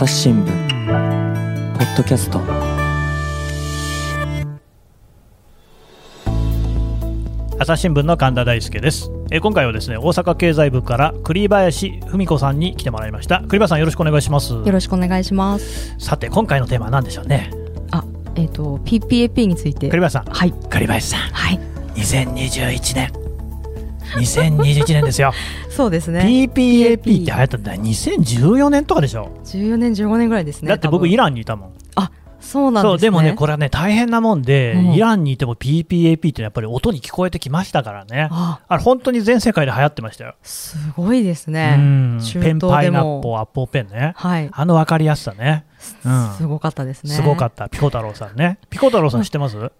朝日新聞ポッドキャスト。朝日新聞の神田大輔です。えー今回はですね大阪経済部から栗林文子さんに来てもらいました。栗林さんよろしくお願いします。よろしくお願いします。さて今回のテーマは何でしょうね？あ、えっ、と PPAP について。栗林さん。はい。栗林さん。はい。2021年。2021年ですよそうですね。PPAP って流行ったんだ。よ2014年とかでしょ、14年15年ぐらいですね。だって僕イラランにいたもん。そうなんですね。そうでもねこれはね大変なもんで、うんイランにいても PPAP ってやっぱり音に聞こえてきましたからね。あ、あれ本当に全世界で流行ってましたよ、すごいですうね。ペンパイナッ東でもポーアッポーペンね。はい。あの分かりやすさね、うん。すごかったですね。すごかった。ピコ太郎さんね。ピコ太郎さん知ってます、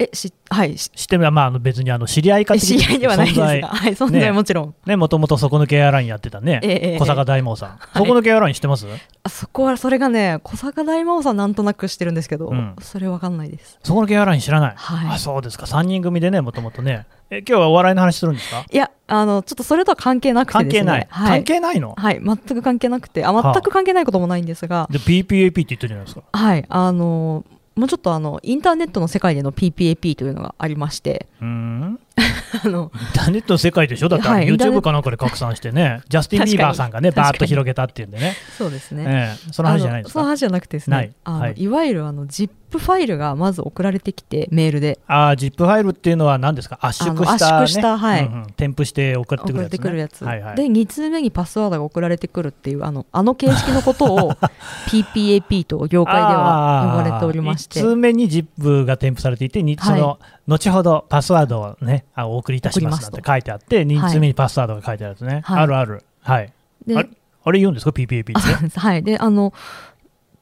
え、し、はい。し知ってるまああの別にあの知り合いかえ知り合いではないですが、はい、存ね。在もちろん。ねもともと底抜けエアラインやってたね、ええええ小坂大魔王さん、い。底抜けエアライン知ってます？あそこは、それがね、小坂大魔王さんなんとなく知ってるんですけど、うん。それわかんないです。底抜けエアライン知らない、はい。あそうですか。3人組でねもともとね。え今日はお笑いの話するんですか？いや、あの、ちょっとそれとは関係なくてですね。関係ない、はい。関係ないの？はい、全く関係なくて、あ、はあ全く関係ないこともないんですが、で PPAP って言ってるじゃないですか。はい、あのもうちょっとあのインターネットの世界での PPAP というのがありまして、うん。あのインターネットの世界でしょ？だってはい YouTube かなんかで拡散してねジャスティン・ビーバーさんがね確かに。バーッと広げたっていうんでね。そうですね。ええその話じゃないですか？あのその話じゃなくてですね、あのはい。い、わゆるあの ZIP ファイルがまず送られてきて、メールで。ああ ZIP ファイルっていうのは何ですか？圧縮した、ね、圧縮したはい。うんうん。添付して送ってくるやつ、ね、てくるやつ、はいはい、で2通目にパスワードが送られてくるっていうあのあの形式のことを PPAP と業界では呼ばれておりまして。1通目に ZIP が添付されていて、にその後ほどパスワードをねあお送りいたしますなんて書いてあって2通目にパスワードが書いてあるやつね、はい。あるある。はい。であれあれ言うんですか？PPAP って。はい。であの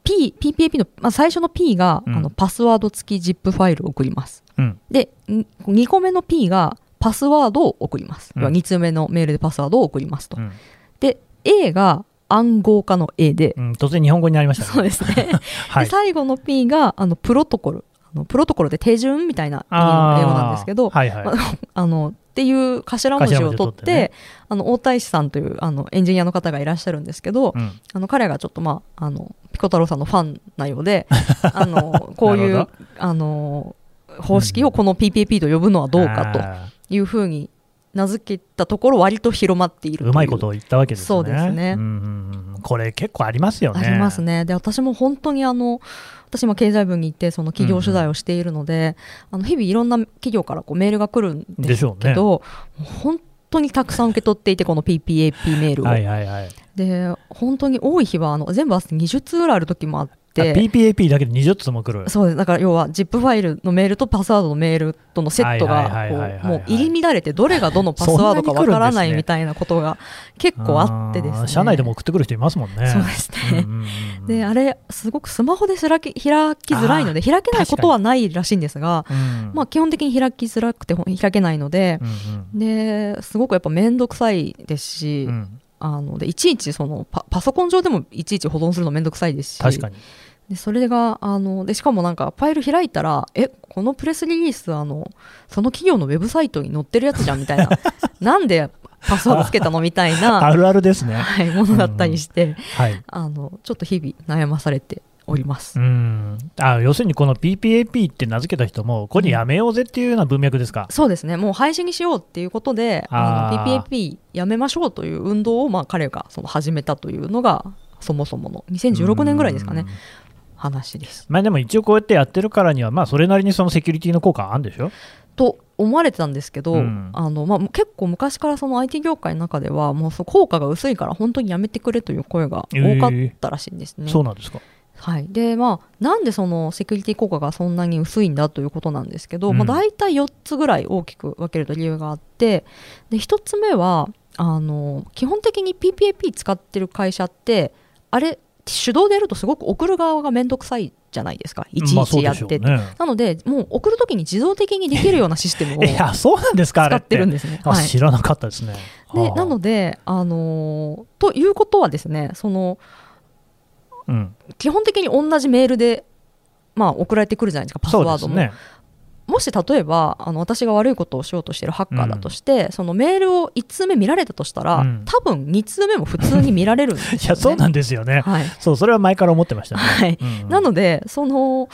P PPAP の、まあ、最初の P が、うん。あのパスワード付き ZIP ファイルを送ります。うん。で2個目の P がパスワードを送ります、うん。2通目のメールでパスワードを送りますと、うん。で A が暗号化の A で、うん、突然日本語になりましたね。そうですね、はい。で最後の P があのプロトコル。あのプロトコルって手順みたいな英語なんですけどはいはい、まあの っていう頭文字を取ってね。あの大太子さんというあのエンジニアの方がいらっしゃるんですけど、うん。あの彼がちょっとまああのピコ太郎さんのファンなようで あのこういうあの方式をこの PPP と呼ぶのはどうかとあいうふうに名付けたところ割と広まっているうまいことを言ったわけですね。そうですね。うん。これ結構ありますよね。ありますね。で私も本当にあの私今経済部に行ってその企業取材をしているので、あの日々いろんな企業からこうメールが来るんでですけど、もう本当にたくさん受け取っていてこの PPAP メールを、はいはいはい。で本当に多い日はあの全部合わせて20通ぐらいある時もあっ PPAP だけで20つも来る。そうですだから要は ZIP ファイルのメールとパスワードのメールとのセットがもう入り乱れてどれがどのパスワードかわからないみたいなことが 結構あってですね。ー社内でも送ってくる人いますもんね。そうですね、うんうんうんであれすごくスマホで開き開きづらいので開けないことはないらしいんですが、うん。まあ、基本的に開きづらくてほ開けないのでう、んですごくやっぱ面倒くさいですし、うん。うんあのでいちいちそのパパソコン上でもいちいち保存するの面倒くさいですし確かにでそれがあのでしかもなんかファイル開いたらえこのプレスリリースあのその企業のウェブサイトに載ってるやつじゃんみたいな。なんでパスワードつけたの？みたいな、あるあるですね。はい、ものだったりして、はい。あのちょっと日々悩まされております。うん。あ要するにこの PPAP って名付けた人もこれやめようぜっていうような文脈ですか、そうですね。もう廃止にしようっていうことであの PPAP やめましょうという運動を、まあ、彼がその始めたというのがそもそもの2016年ぐらいですかねうん話です。まあでも一応こうやってやってるからにはまあそれなりにそのセキュリティの効果あるんでしょ？と思われてたんですけど、うん。あのまあ、結構昔からその IT 業界の中ではもうその効果が薄いから本当にやめてくれという声が多かったらしいんですね。そうなんですか？はい、でまあなんでそのセキュリティ効果がそんなに薄いんだということなんですけど、うん。まあ、大体4つぐらい大きく分けると理由があってで1つ目はあの基本的に PPAP 使ってる会社ってあれ手動でやるとすごく送る側が面倒くさいじゃないですか。いちいちやってて、ねなのでもう送るときに自動的にできるようなシステムを いやそうなんですか使ってるんですね。あはい。知らなかったですね。でなので、あのーということはですねそのうん、基本的に同じメールで、まあ、送られてくるじゃないですかパスワードも。ねもし例えばあの私が悪いことをしようとしてるハッカーだとして、そのメールを1通目見られたとしたら、うん。多分2通目も普通に見られるんですよ、ね。いやそうなんですよね、はい。そうそれは前から思ってましたね、はい。うん。なのでその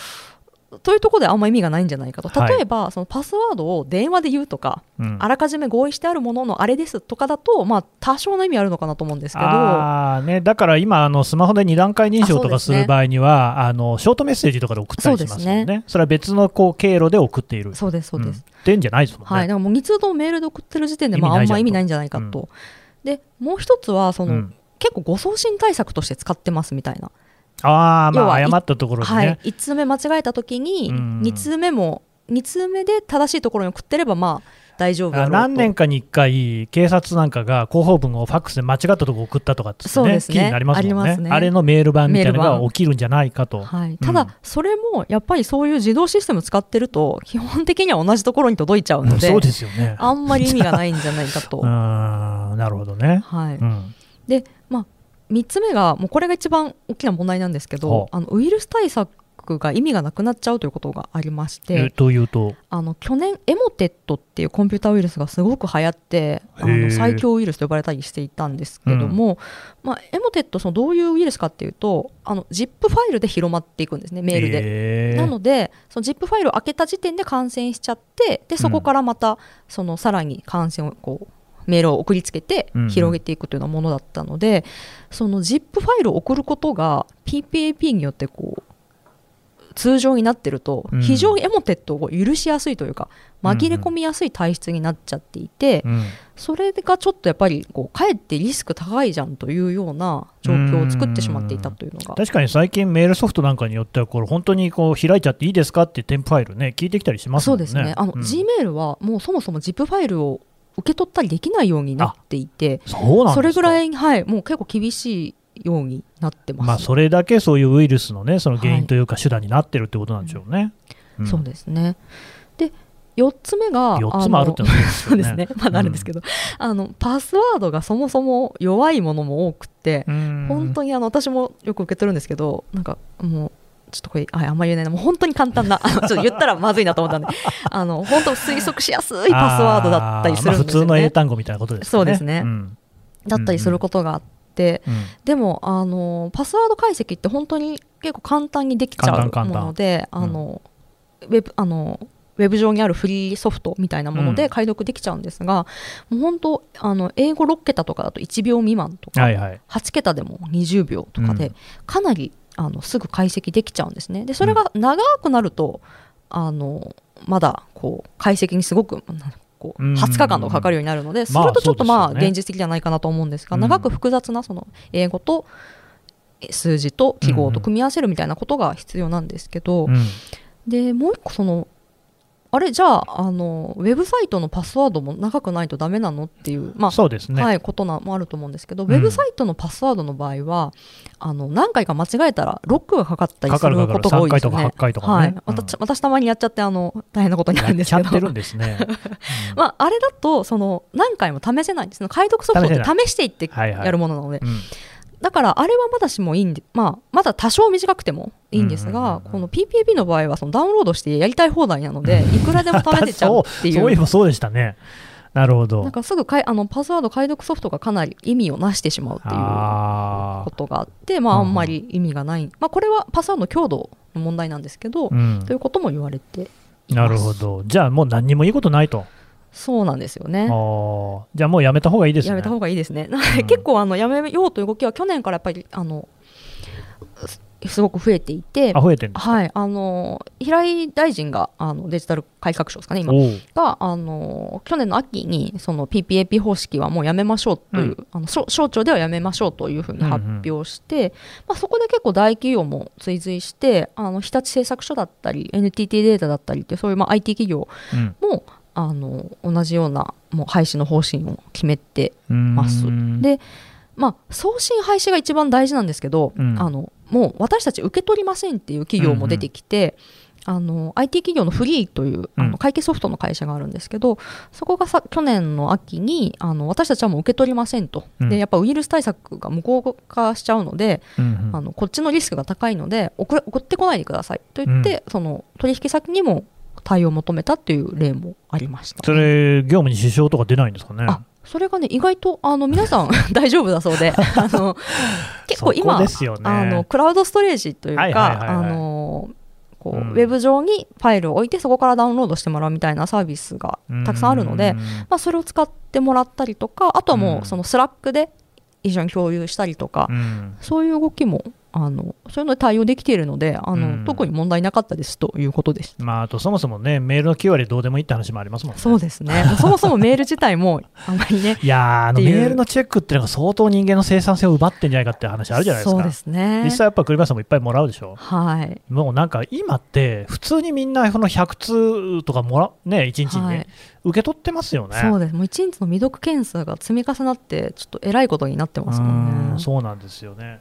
というところであんま意味がないんじゃないかと。はい。例えば、そのパスワードを電話で言うとか、うん。あらかじめ合意してあるもののあれですとかだと、まあ、多少の意味あるのかなと思うんですけど。あーね、だから今あの、スマホで2段階認証とかする場合には、あのショートメッセージとかで送ったりしますもんね、それは別のこう経路で送っている、そうですそうです、ってんじゃないですもんね。はい、だからもう2通ともメールで送ってる時点で、まあ、あんま意味ないんじゃないかと。でもう一つはその、うん。結構誤送信対策として使ってますみたいな、ああ、まあ、誤ったところでね、はい、1通目間違えた時にうん。2通目も2通目で正しいところに送ってればまあ大丈夫何年かに1回、警察なんかが広報文をファックスで間違ったところ送ったとかって、ね、そうですね。記事になりますもんね。ありますね。あれのメール版みたいなのが起きるんじゃないかと。はい、ただ、それもやっぱりそういう自動システム使ってると基本的には同じところに届いちゃうのでそうですよね。あんまり意味がないんじゃないかと。なるほどね。はい。うん。で、まあ、3つ目がもうこれが一番大きな問題なんですけほどあ。のウイルス対策が意味がなくなっちゃうということがありましてえというと、あの去年エモテットっていうコンピューターウイルスがすごく流行ってあの最強ウイルスと呼ばれたりしていたんですけども、まあ、エモテットそのどういうウイルスかっていうとあの ZIP ファイルで広まっていくんですねメールで。え。ーなのでその ZIP ファイルを開けた時点で感染しちゃってでそこからまたそのさらに感染をこうメールを送りつけてうんうん。広げていくというようなものだったので、その ZIP ファイルを送ることが PPAP によってこう通常になってるとうん。非常にエモテットを許しやすいというか紛れ込みやすい体質になっちゃっていて、うん。それがちょっとやっぱりこうかえってリスク高いじゃんというような状況を作ってしまっていたというのが。確かに最近、メールソフトなんかによっては、これ本当にこう開いちゃっていいですかって添付ファイルね、聞いてきたりしますもね。そうんですね、あのうん。Gmail はもうそもそも ZIP ファイルを受け取ったりできないようになっていて、それぐらい、はい、もう結構厳しいようになってます。まあ、それだけそういうウイルスのね、その原因というか、手段になってるってことなんでしょうね。ん。そうですね。で、4つ目が、4つもあるってのはそうですね、まあ、なるんですけど、あのパスワードがそもそも弱いものも多くて、本本当にあの私もよく受け取るんですけど、なんかもう、ちょっとこれ、はい、あんまり言えないな、もう本当に簡単な、あの ちょっと言ったらまずいなと思ったんで、あの本当、推測しやすいパスワードだったりするんですよ、ね。まあ、普通の英単語みたいなことですね。そうですね。ん。だったりすることがあって、うん。でもあのパスワード解析って本当に結構簡単にできちゃうものであの、ウェブあのウェブ上にあるフリーソフトみたいなものうん。で解読できちゃうんですが、もう本当あの英語6桁とかだと1秒未満とか、はいはい。8桁でも20秒とかで、うん。かなりあのすぐ解析できちゃうんですね。でそれが長くなると、あのまだこう解析にすごくこううん。20日間とかかかるようになるので、そまあれとちょっとまあ現実的じゃないかなと思うんですが、うん。長く複雑なその英語とえ数字と記号と組み合わせるみたいなことが必要なんですけど、うん。でもう一個そのあれじゃああのウェブサイトのパスワードも長くないとダメなのっていう、まあそうですね。はい、ことなもあると思うんですけど、ん。ウェブサイトのパスワードの場合はあの何回か間違えたらロックがかかったりすることが多いですよ3回ねとか8。回とかね。はい。うん。私私たまにやっちゃってあの大変なことになるんですけど。やっちゃってるんですね。うん。まあ、あれだとその何回も試せないんです。解読ソフトって試してい。ってはいはいやるものなので、うんだからあれはまだしもいいんで、まあ、まだ多少短くてもいいんですが、うんうんうんうんこの PPAP の場合はそのダウンロードしてやりたい放題なのでいくらでも試せちゃうってい そうそういえばそうでしたね。なるほど。なんかすぐかいあのパスワード解読ソフトがかなり意味をなしてしまうっていうあことがあって、まあ、うんあんまり意味がない、まあ、これはパスワードの強度の問題なんですけど、ーうんということも言われていますなるほど。じゃあもう何にもいいことないと。そうなんですよあね。ーじゃあもうやめた方がいいですね。やめた方がいいですね。うんで 結構あのやめようという動きは去年からやっぱりあのすすごく増えていて。はい、あの平井大臣があのデジタル改革省ですかね今があの去年の秋にその PPAP 方式はもうやめましょうという、うあの省省庁ではやめましょうというふうに発表して、まあ、そこで結構大企業も追随してあの日立製作所だったり NTT データだったりってそういうまあ IT 企業うんもあの同じようなもう廃止の方針を決めてます。うん。でまあ、送信廃止が一番大事なんですけど、うん。あのもう私たち受け取りませんっていう企業も出てきて、あの IT 企業のフリーというあうん。の会計ソフトの会社があるんですけど、そこがさ去年の秋にあの私たちはもう受け取りませんと、うん。でやっぱウイルス対策が無効化しちゃうので、うんうん。あのこっちのリスクが高いので送ってこないでくださいと言って、その取引先にも対応を求めたっていう例もありました、それ、業務に支障とか出ないんですかね？あそれがね意外とあの皆さん 大丈夫だそうであの 結構今ね。あのクラウドストレージというか、はいはいはいはい。あのこう、うん。ウェブ上にファイルを置いてそこからダウンロードしてもらうみたいなサービスがたくさんあるので、うん。まあ、それを使ってもらったりとかあとはもうそのスラックで一緒に共有したりとか、うん。そういう動きもあのそういうので対応できているのであの、うん特に問題なかったですということです。まあ、あとそもそもね、メールの9割どうでもいいって話もありますもんね。そうですね そもそもメール自体もあんまりねいやーあのメールのチェックっていうのが相当人間の生産性を奪ってんじゃないかって話あるじゃないですか。そうですね実際やっぱ栗林さんもいっぱいもらうでしょ。はいもうなんか今って普通にみんなその100通とかもらね1日にね、はい受け取ってますよね。そうですもう1日の未読件数が積み重なってちょっとえらいことになってますもんうんね。そうなんですよね。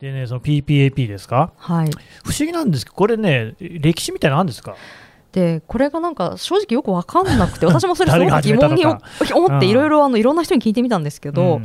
でね、その PPAP ですか？はい、不思議なんですけど、これね、歴史みたいなのあるんですか？でこれがなんか正直よく分かんなくて 私もそれすごく疑問に思ってうん。いろいろあのいろんな人に聞いてみたんですけど、うん。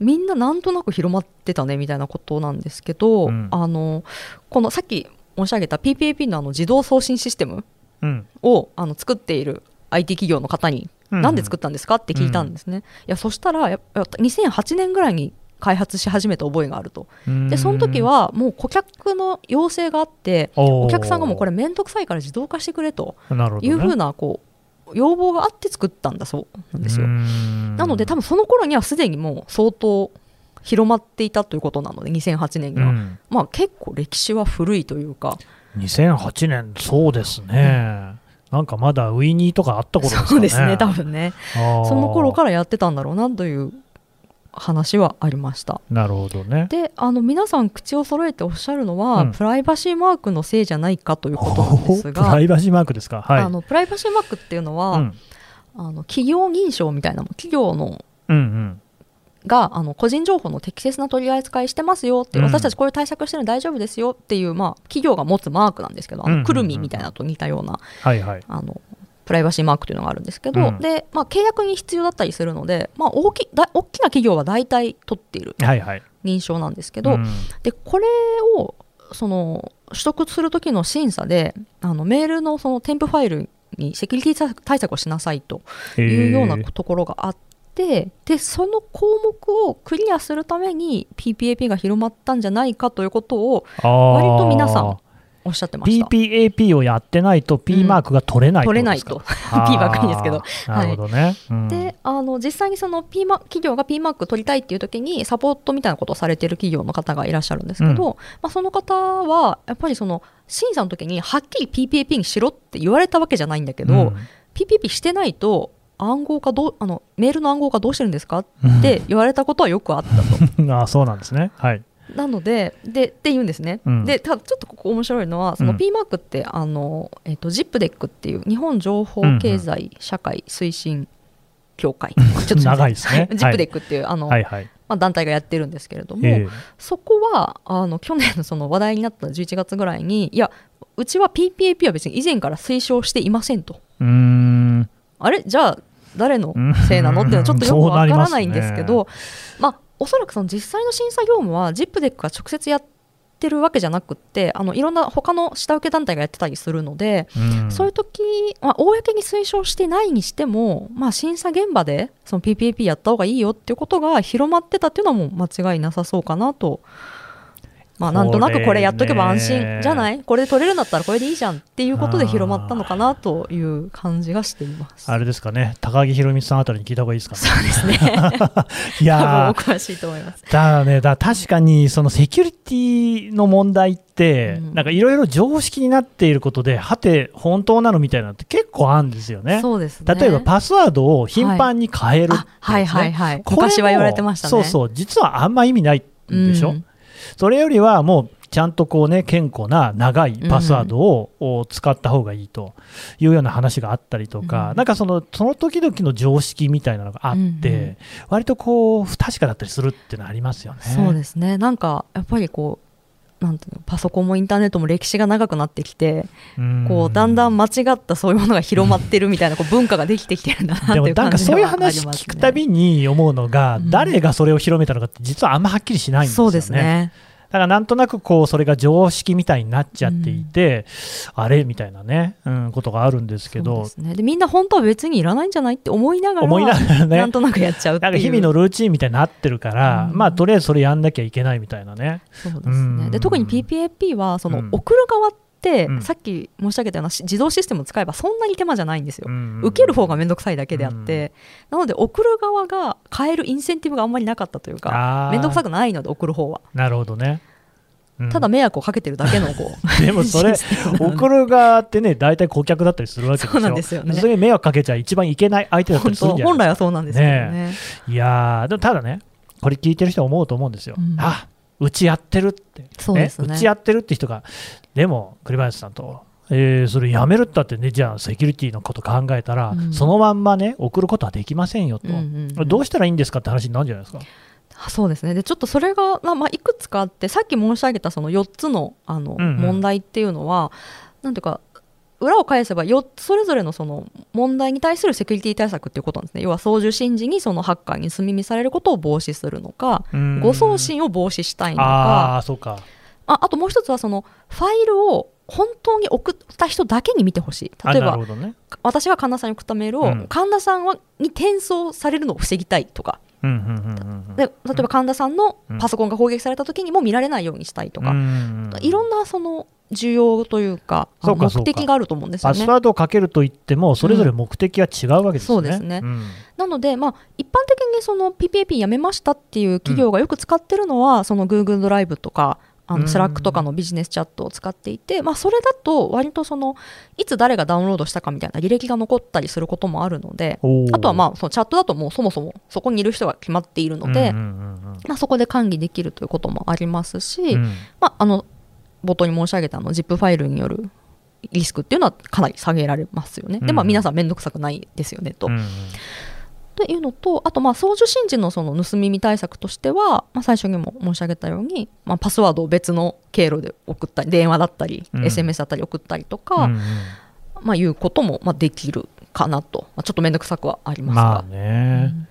みんななんとなく広まってたねみたいなことなんですけど、うん。あのこのさっき申し上げた PPAP のあの自動送信システムうん。をあの作っている IT 企業の方にうん。なんで作ったんですか？って聞いたんですね、いやそしたらやっぱ2008年ぐらいに開発し始めた覚えがあると。でその時はもう顧客の要請があっておお客さんがもうこれ、れ面倒くさいから自動化してくれとなるほど、ね、いうふうなこう要望があって作ったんだそうなんですよ。なので多分その頃にはすでにもう相当広まっていたということなので2008年には、うん、まあ結構歴史は古いというか。2008年、そうですね、なんかまだウィニーとかあった頃ですかね。そうですね多分ね。その頃からやってたんだろうなという話はありました。なるほどね。であの皆さん口を揃えておっしゃるのは、うんプライバシーマークのせいじゃないかということなんですプがライバシーマークですか？はい。あのプライバシーマークっていうのは、うん、あの企業認証みたいなも企業のうんうんがあの個人情報の適切な取り扱いしてますよっていう、うん私たちこういう対策してるの大丈夫ですよっていう、まあ、企業が持つマークなんですけどあのくるみみたいなのと似たようなはいはい。あのプライバシーマークというのがあるんですけど、うん。でまあ、契約に必要だったりするので、まあ、大きだ大きな企業は大体取っているはいはい。認証なんですけど、うん。でこれをその取得する時の審査であのメールのその添付ファイルにセキュリティ対策をしなさいというようなところがあってでその項目をクリアするために PPAP が広まったんじゃないかということを割と皆さんおっしゃってました。PPAP をやってないと P マークが取れないってことですか、取れないと P ばっかりですけどなるほどね。うんであの実際にその P マ企業が P マーク取りたいっていう時にサポートみたいなことをされてる企業の方がいらっしゃるんですけど、うんまあ、その方はやっぱりその審査の時にはっきり PPAP にしろって言われたわけじゃないんだけど、うん PPAP してないと暗号化どうあのメールの暗号化どうしてるんですかって言われたことはよくあったと。あーそうなんですね。はい。なのででって言うんですね、うん。でただちょっとここ面白いのはそのうん。P マークって、あのえっと ZIPDEC っていう日本情報経済社会推進協会、ちょっとすいません。長いですね。ZIPDEC っていうあの、はい。はい。まあ、団体がやってるんですけれども、えそこはあの去年のその話題になった11月ぐらいにいやうちは PPAP は別に以前から推奨していませんと。あれ？じゃあ誰のせいなの？っていうのはちょっとよくわからないんですけどまあおそらくその実際の審査業務は ZIPDEC が直接やってるわけじゃなくってあのいろんな他の下請け団体がやってたりするので、うんそういう時、まあ、公に推奨してないにしても、まあ、審査現場でその PPAP やった方がいいよっていうことが広まってたっていうのはもう間違いなさそうかなと。まあ、なんとなくこれやっとけば安心じゃない？これで取れるんだったらこれでいいじゃんっていうことで広まったのかなという感じがしています。あれですかね、高木宏美さんあたりに聞いた方がいいですかね。そうですね。い多分お詳しいと思います。だね、だ確かにそのセキュリティの問題って、うんなんかいろいろ常識になっていることで、はて、本当なのみたいなのって結構あるんですよね。そうですね。例えばパスワードを頻繁に変えるね、あはいはいはい。これも昔は言われてましたね。そうそう、実はあんま意味ないんでしょ？うんそれよりはもうちゃんとこうね健康な長いパスワードをを使った方がいいというような話があったりとか、うん。なんかそのその時々の常識みたいなのがあって、うんうん。割とこう不確かだったりするっていうのはありますよね。そうですね。なんかやっぱりこうなんていうのパソコンもインターネットも歴史が長くなってきて、うんこうだんだん間違ったそういうものが広まってるみたいなこう文化ができてきてるんだなっていうなんかそういう。話聞くたびに思うのが、うん誰がそれを広めたのかって実はあんまはっきりしないんですよね。そうですね。だからなんとなくこうそれが常識みたいになっちゃっていて、あれみたいなね、うん、ことがあるんですけど、ですね、でみんな本当は別にいらないんじゃないって思いながら思いながらね。なんとなくやっちゃうっていう。なんか日々のルーチンみたいになってるから、うん。まあとりあえずそれやんなきゃいけないみたいなね。そうですうん。ねで特に PPAP はそのうん。送る側って、うん。さっき申し上げたようなし自動システムを使えばそんなに手間じゃないんですよ。うん受ける方が面倒くさいだけであって、なので送る側が変えるインセンティブがあんまりなかったというか面倒くさくないので送る方は。なるほどね。うん。ただ迷惑をかけてるだけのこう でもそれ送る側ってね大体顧客だったりするわけでそうなんですよね。それに迷惑かけちゃ一番いけない相手だった本りするんじゃない当本来はそうなんですけどね。いやーでもただねこれ聞いてる人は思うと思うんですよ、うん。あうちやってるって。そうですね。うちやってるって人がでも栗林さんと、えーそれやめるったってねじゃあセキュリティのこと考えたら、うん。そのまんまね送ることはできませんよと、うんうんうんどうしたらいいんですかって話になるんじゃないですか？あそうですね。でちょっとそれが、まあまあ、いくつかあってさっき申し上げたその4つのあの、うんうん。問題っていうのはなんていうか裏を返せば4つそれぞれのその問題に対するセキュリティ対策っていうことなんですね。要は送受信時にそのハッカーに盗み見されることを防止するのかうん。誤送信を防止したいのあか。あそうか。ああともう一つはそのファイルを本当に送った人だけに見てほしい。あ例えばね。私が神田さんに送ったメールを、うん。神田さんはに転送されるのを防ぎたいとか。で例えば神田さんのパソコンが攻撃された時にも見られないようにしたいとか、うん。いろんなその需要というか目的があると思うんですよね。パス。ワードをかけるといってもそれぞれ目的は違うわけですね、そうですね。ん。なので、まあ、一般的にその PPAP やめましたっていう企業がよく使ってるのは、その Google ドライブとかあうん。のスラックとかのビジネスチャットを使っていて、まあ、それだと割とそのいつ誰がダウンロードしたかみたいな履歴が残ったりすることもあるのであとはまあそのチャットだともうそもそもそこにいる人が決まっているので、うんうんうんまあ、そこで管理できるということもありますし、うんうん。まあ、あの冒頭に申し上げたあの ZIP ファイルによるリスクっていうのはかなり下げられますよね。で、まあ、うん。皆さん面倒くさくないですよねと。うんうん。っていうのとあとまあ送受信時のその盗み見対策としては、まあ、最初にも申し上げたように、まあ、パスワードを別の経路で送ったり電話だったり、うん。SMS だったり送ったりとか、うんうん。まあ、いうこともまあできるかなと、まあ、ちょっと面倒くさくはありますが。まあね、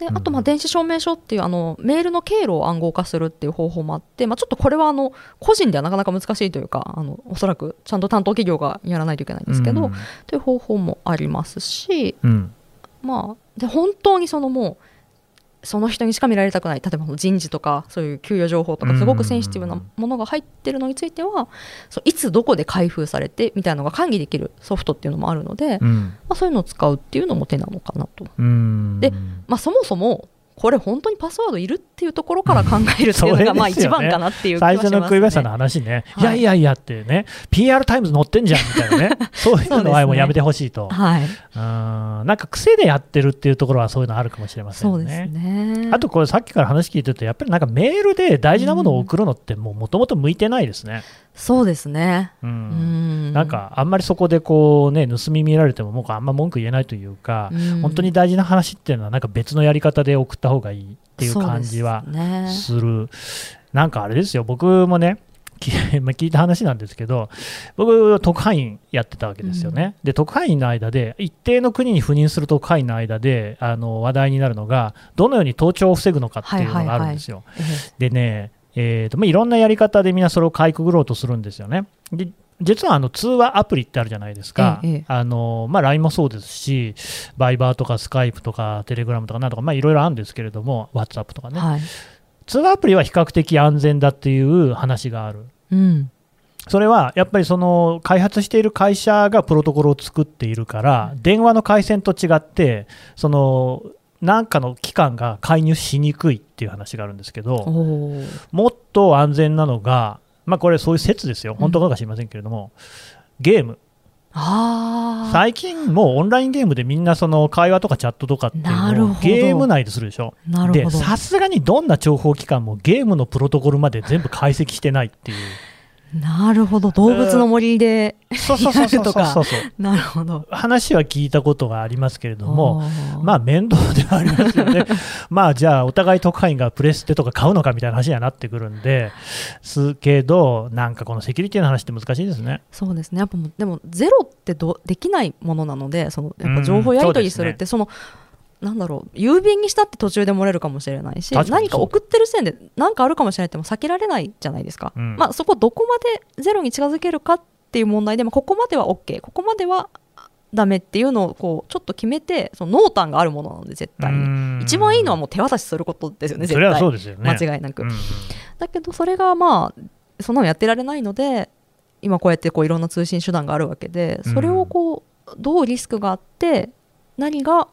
であとまあ電子証明書っていうあのメールの経路を暗号化するっていう方法もあって、まあ、ちょっとこれはあの個人ではなかなか難しいというかあのおそらくちゃんと担当企業がやらないといけないんですけど、うん。という方法もありますし、うん。まあ、で本当にそのもうその人にしか見られたくない。例えば人事とかそういう給与情報とかすごくセンシティブなものが入ってるのについてはそういつどこで開封されてみたいなのが管理できるソフトっていうのもあるので、まうん。あ、そういうのを使うっていうのも手なのかなと。うん。でまあ、そもそもこれ本当にパスワードいるっていうところから考えるっていうのがまあ一番かなっていう気は最します、ね、初の栗林さんの話ね、はい。い、やいやいやってね、PR タイムズ載ってんじゃんみたいなね、そういうのはもうやめてほしいと、はい、うん。なんか癖でやってるっていうところはそういうのあるかもしれませんそうですね。ねあとこれさっきから話聞いてるとやっぱりなんかメールで大事なものを送るのってもともと向いてないですね。そうですね。ううん。んなんかあんまりそこでこうね盗み見られてももうあんま文句言えないというか、うん。本当に大事な話っていうのはなんか別のやり方で送った方がいいっていう感じはすね。する。なんかあれですよ。僕もね 聞いた話なんですけど僕特派員やってたわけですよね、で特派員の間で一定の国に赴任する特派員の間であの話題になるのがどのように盗聴を防ぐのかっていうのがあるんですよ、え。でね、えーとまあ、いろんなやり方でみんなそれをかいくぐろうとするんですよね。で実はあの通話アプリってあるじゃないですか、ええええ。あのまあ、LINE もそうですし、バイバーとかスカイプとかテレグラムとかなんとか、まあ、いろいろあるんですけれども、WhatsApp とかね、えはい。通話アプリは比較的安全だっていう話がある。うん。それはやっぱりその開発している会社がプロトコルを作っているから、電話の回線と違って、そのなんかの機関が介入しにくいっていう話があるんですけど、もっと安全なのが、まあ、これ、そういう説ですよ、本当かどうか知りませんけれども、ゲーム、最近、もうオンラインゲームでみんなその会話とかチャットとかっていうのをゲーム内でするでしょ。でさすがにどんな諜報機関もゲームのプロトコルまで全部解析してないっていう。なるほど。動物の森でそうそうそうそう。やるとか。そうそうなるほど。話は聞いたことがありますけれども、まあ面倒ではありますよね、まあじゃあ、お互い特派員がプレステとか買うのかみたいな話にはなってくるんですけど、なんかこのセキュリティの話って難しいですね。そうですね。やっぱでもゼロってどできないものなのでそのやっぱ情報やり取りするってそのなんだろう郵便にしたって途中で漏れるかもしれないし何か送ってる時点で何かあるかもしれないっても避けられないじゃないですか、うん。まあそこどこまでゼロに近づけるかっていう問題で、まあ、ここまでは OK ここまではダメっていうのをこうちょっと決めてその濃淡があるものなので絶対に。一番いいのはもう手渡しすることですよね絶それは対。そうですよね。間違いなく、うんうん。だけどそれがまあそんなのやってられないので今こうやってこういろんな通信手段があるわけでそれをこうどうリスクがあって何が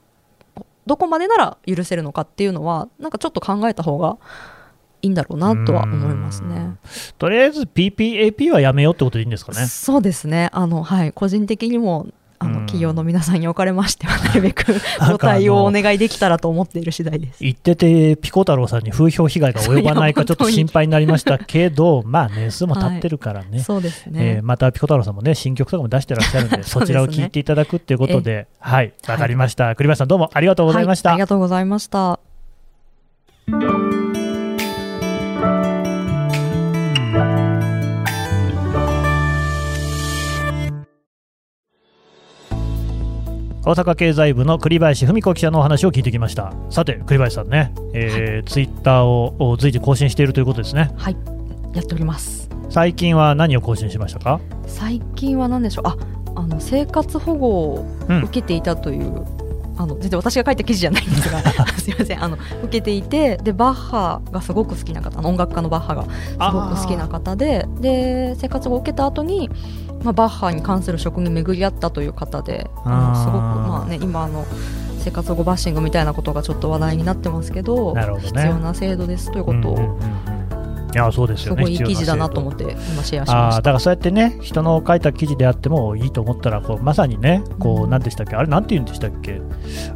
どこまでなら許せるのかっていうのはなんかちょっと考えた方がいいんだろうなとは思いますね。とりあえず PPAP はやめようってことでいいんですかね。そうですねあの、はい、個人的にもあのうん企業の皆さんにおかれましてはなるべくご対応をお願いできたらと思っている次第です。言ってて、ピコ太郎さんに風評被害が及ばないかちょっと心配になりましたけど、まあ年数も経ってるからね。そうですえねー、またピコ太郎さんもね、新曲とかも出してらっしゃるんで、そちらを聞いていただくっていうことで、はい、わかりました。栗林さん、どうもありがとうございました。はいありがとうございました。大阪経済部の栗林文子記者のお話を聞いてきました。さて、栗林さんね、えーツイッターをお随時更新しているということですね。はい、やっております。最近は何を更新しましたか？最近は何でしょう？ああの生活保護をうん受けていたという、あの全然私が書いた記事じゃないんですが すいませんあの受けていてでバッハがすごく好きな方音楽家のバッハがすごく好きな方でで生活保護を受けた後にまあ、バッハに関する職に巡り合ったという方であのすごくまあね今あの生活保護バッシングみたいなことがちょっと話題になってますけどね。必要な制度ですということをうんうんうんうんいやそうですよね。すごいいい記事だなと思っって今シェアしあました。ーだからそうやってね人の書いた記事であってもいいと思ったらこうまさにねこう何でしたっけ？あれなんて言うんでしたっけ？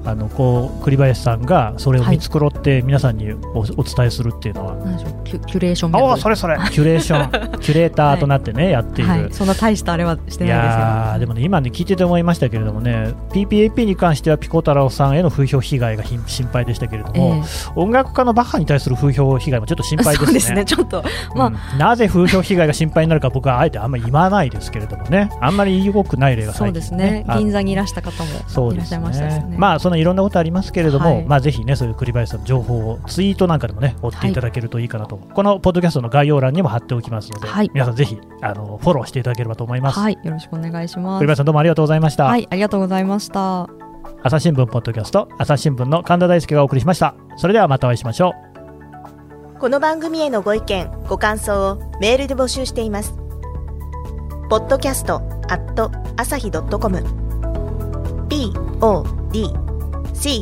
あのこう栗林さんがそれを見繕って皆さんにおお伝えするっていうのは、何でしょう？キュキュレーションメあモあそれそれ。キュレーション。キュレーターとなってね、やっている、はい、そんな大したあれはしていないですでもね、今ね、聞いてて思いましたけれどもね、PPAP に関してはピコ太郎さんへの風評被害がひ心配でしたけれども、え音楽家のバッハに対する風評被害もちょっと心え配ですね。そうとまあ、うん。なぜ風評被害が心配になるか僕はあえてあんまり言わないですけれどもね、あんまり良くない例がそうですね。あ銀座にいらした方もいらっしゃいましたですね。まあそのいろんなことありますけれども、はい。まあぜひねそういう栗林さんの情報をツイートなんかでもね追っていただけるといいかなと、このポッドキャストの概要欄にも貼っておきますので、はい。皆さんぜひあのフォローしていただければと思います。はい。よろしくお願いします。栗林さんどうもありがとうございました。はい。ありがとうございました。朝日新聞ポッドキャスト朝日新聞の神田大輔がお送りしました。それではまたお会いしましょう。この番組へのご意見ご感想をメールで募集しています。podcast at 朝日 .com podcast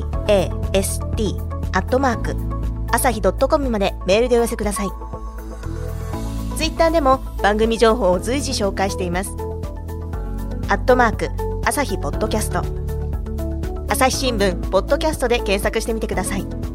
アットマーク朝日 .com までメールでお寄せください。ツイッターでも番組情報を随時紹介しています。アットマーク朝日ポッドキャスト。朝日新聞ポッドキャストで検索してみてください。